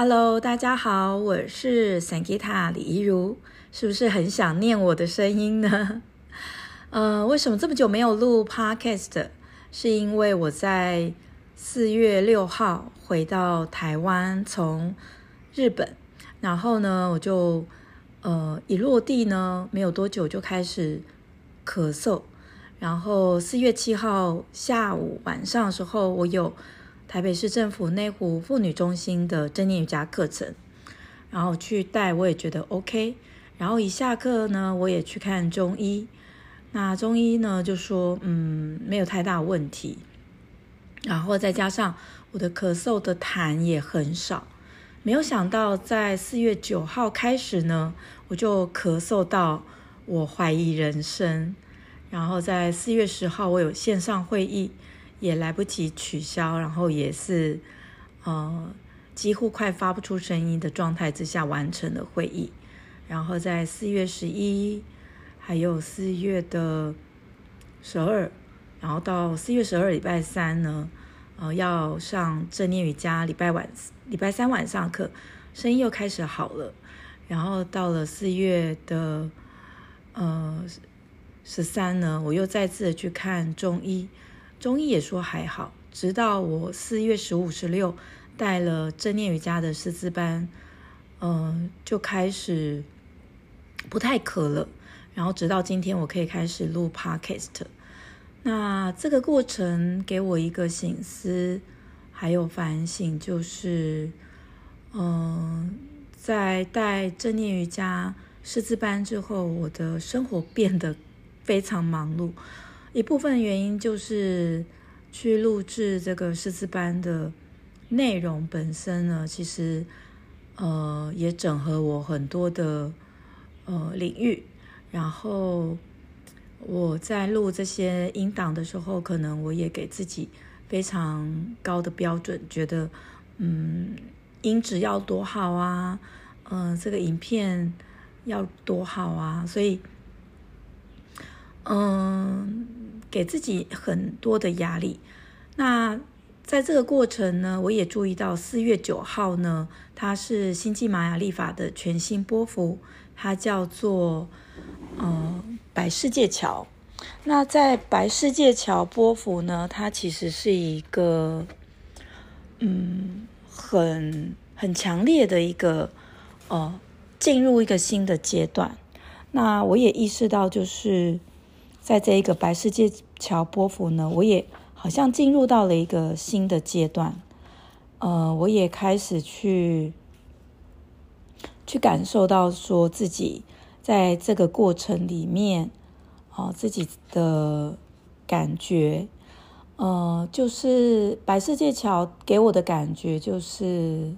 Hello，大家好，我是 Sangeta 李怡如，是不是很想念我的声音呢？呃，为什么这么久没有录 Podcast？是因为我在四月六号回到台湾，从日本，然后呢，我就呃一落地呢，没有多久就开始咳嗽，然后四月七号下午晚上的时候，我有。台北市政府内湖妇女中心的正念瑜伽课程，然后去带，我也觉得 OK。然后一下课呢，我也去看中医，那中医呢就说，嗯，没有太大问题。然后再加上我的咳嗽的痰也很少，没有想到在四月九号开始呢，我就咳嗽到我怀疑人生。然后在四月十号，我有线上会议。也来不及取消，然后也是，呃，几乎快发不出声音的状态之下完成了会议。然后在四月十一，还有四月的十二，然后到四月十二礼拜三呢，呃，要上正念瑜伽，礼拜晚礼拜三晚上课，声音又开始好了。然后到了四月的呃十三呢，我又再次去看中医。中医也说还好，直到我四月十五、十六带了正念瑜伽的师资班，嗯、就开始不太咳了。然后直到今天，我可以开始录 Podcast。那这个过程给我一个省思，还有反省，就是，嗯、在带正念瑜伽师资班之后，我的生活变得非常忙碌。一部分原因就是去录制这个师资班的内容本身呢，其实呃也整合我很多的呃领域，然后我在录这些音档的时候，可能我也给自己非常高的标准，觉得嗯音质要多好啊，嗯、呃、这个影片要多好啊，所以嗯。给自己很多的压力。那在这个过程呢，我也注意到四月九号呢，它是星际玛雅历法的全新波幅，它叫做呃白世界桥。那在白世界桥波幅呢，它其实是一个嗯很很强烈的一个呃进入一个新的阶段。那我也意识到就是。在这一个白世界桥波幅呢，我也好像进入到了一个新的阶段，呃，我也开始去去感受到说自己在这个过程里面，哦、呃，自己的感觉，呃，就是白世界桥给我的感觉就是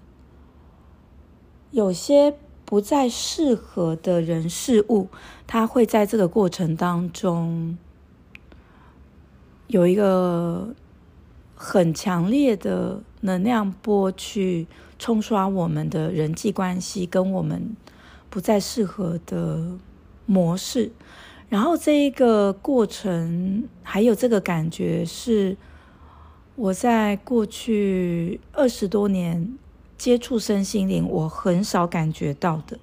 有些。不再适合的人事物，它会在这个过程当中有一个很强烈的能量波去冲刷我们的人际关系，跟我们不再适合的模式。然后这一个过程还有这个感觉，是我在过去二十多年。接触身心灵，我很少感觉到的，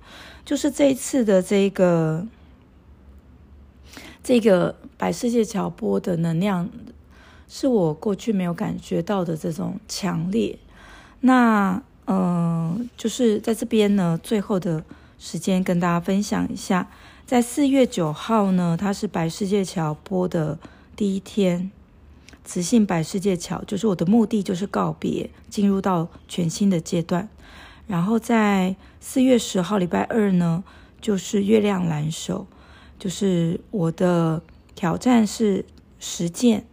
就是这一次的这个这个白世界桥波的能量，是我过去没有感觉到的这种强烈。那嗯、呃，就是在这边呢，最后的时间跟大家分享一下，在四月九号呢，它是白世界桥波的第一天。磁性百世界桥，就是我的目的，就是告别，进入到全新的阶段。然后在四月十号礼拜二呢，就是月亮蓝手，就是我的挑战是实践，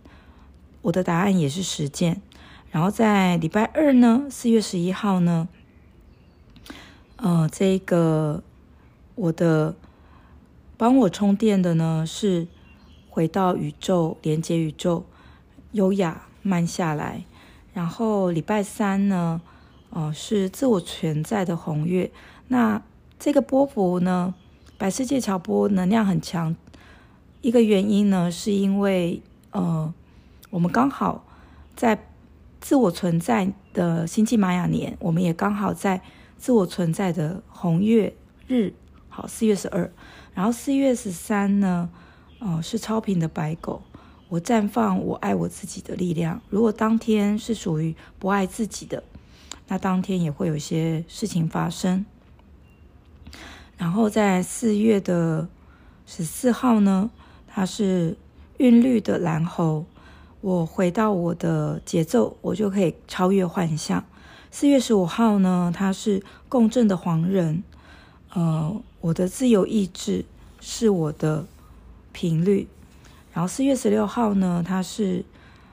我的答案也是实践。然后在礼拜二呢，四月十一号呢，呃，这个我的帮我充电的呢是回到宇宙，连接宇宙。优雅慢下来，然后礼拜三呢，哦、呃，是自我存在的红月。那这个波符呢，白世界桥波能量很强。一个原因呢，是因为呃，我们刚好在自我存在的星际玛雅年，我们也刚好在自我存在的红月日，好，四月十二，然后四月十三呢，哦，是超频的白狗，我绽放我爱我自己的力量。如果当天是属于不爱自己的，那当天也会有些事情发生。然后在四月的十四号呢，它是韵律的蓝猴，我回到我的节奏，我就可以超越幻象。四月十五号呢，它是共振的黄人，呃，我的自由意志是我的频率。然后四月十六号呢，它是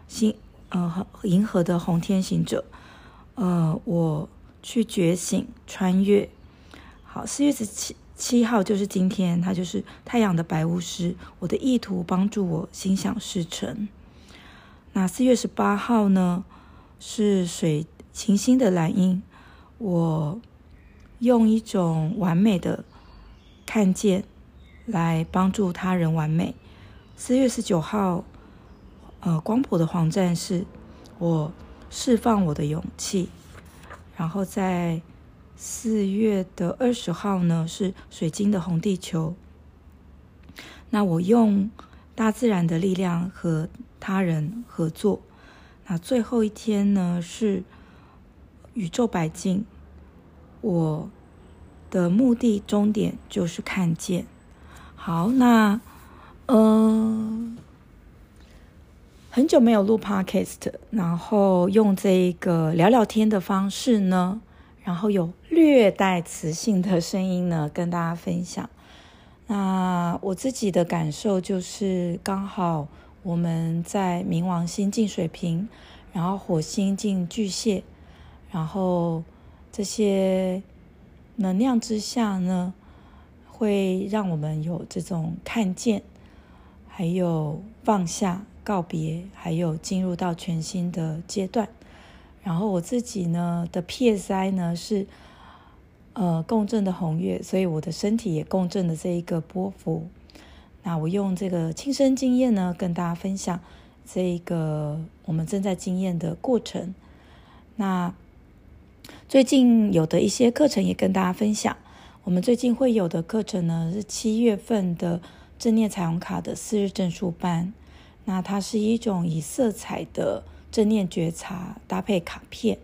星呃银河的红天行者，呃，我去觉醒穿越。好，四月十七七号就是今天，它就是太阳的白巫师。我的意图帮助我心想事成。那四月十八号呢，是水行星的蓝鹰。我用一种完美的看见来帮助他人完美。四月十九号，呃，光谱的黄战士，我释放我的勇气。然后在四月的二十号呢，是水晶的红地球。那我用大自然的力量和他人合作。那最后一天呢，是宇宙白镜。我的目的终点就是看见。好，那嗯、很久没有录 Podcast，然后用这一个聊聊天的方式呢。然后有略带磁性的声音呢，跟大家分享。那我自己的感受就是，刚好我们在冥王星进水瓶，然后火星进巨蟹，然后这些能量之下呢，会让我们有这种看见，还有放下、告别，还有进入到全新的阶段。然后我自己呢的 PSI 呢是呃共振的红月，所以我的身体也共振的这一个波幅。那我用这个亲身经验呢跟大家分享这一个我们正在经验的过程。那最近有的一些课程也跟大家分享。我们最近会有的课程呢是七月份的正念彩虹卡的四日证书班。那它是一种以色彩的。正念觉察搭配卡片，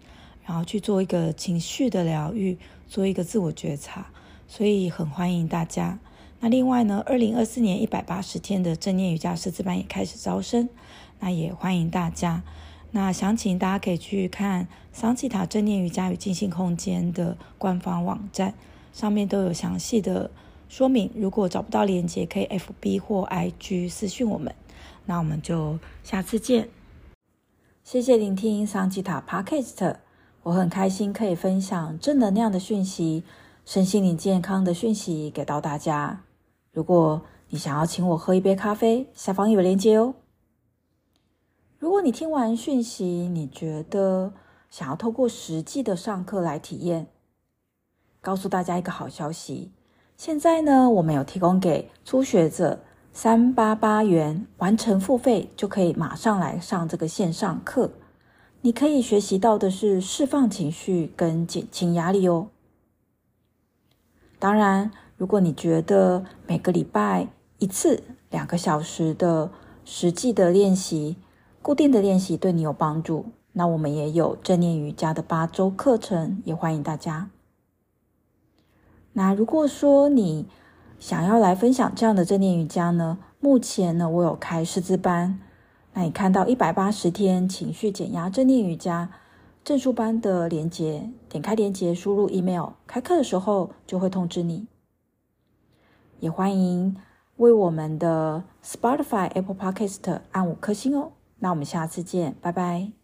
然后去做一个情绪的疗愈，做一个自我觉察，所以很欢迎大家。那另外呢，二零二四年一百八十天的正念瑜伽师资班也开始招生，那也欢迎大家。那详情大家可以去看桑吉塔正念瑜伽与静心空间的官方网站，上面都有详细的说明。如果找不到链接，可以 FB 或 IG 私讯我们。那我们就下次见。谢谢聆听桑吉塔 Podcast，我很开心可以分享正能量的讯息、身心灵健康的讯息给到大家。如果你想要请我喝一杯咖啡，下方有链接哦。如果你听完讯息，你觉得想要透过实际的上课来体验，告诉大家一个好消息，现在呢，我们有提供给初学者。三八八元完成付费就可以马上来上这个线上课，你可以学习到的是释放情绪跟减轻压力哦。当然，如果你觉得每个礼拜一次两个小时的实际的练习、固定的练习对你有帮助，那我们也有正念瑜伽的八周课程，也欢迎大家。那如果说你想要来分享这样的正念瑜伽呢？目前呢，我有开师资班。那你看到一百八十天情绪减压正念瑜伽证书班的链接，点开链接，输入 email，开课的时候就会通知你。也欢迎为我们的 Spotify、Apple Podcast 按五颗星哦。那我们下次见，拜拜。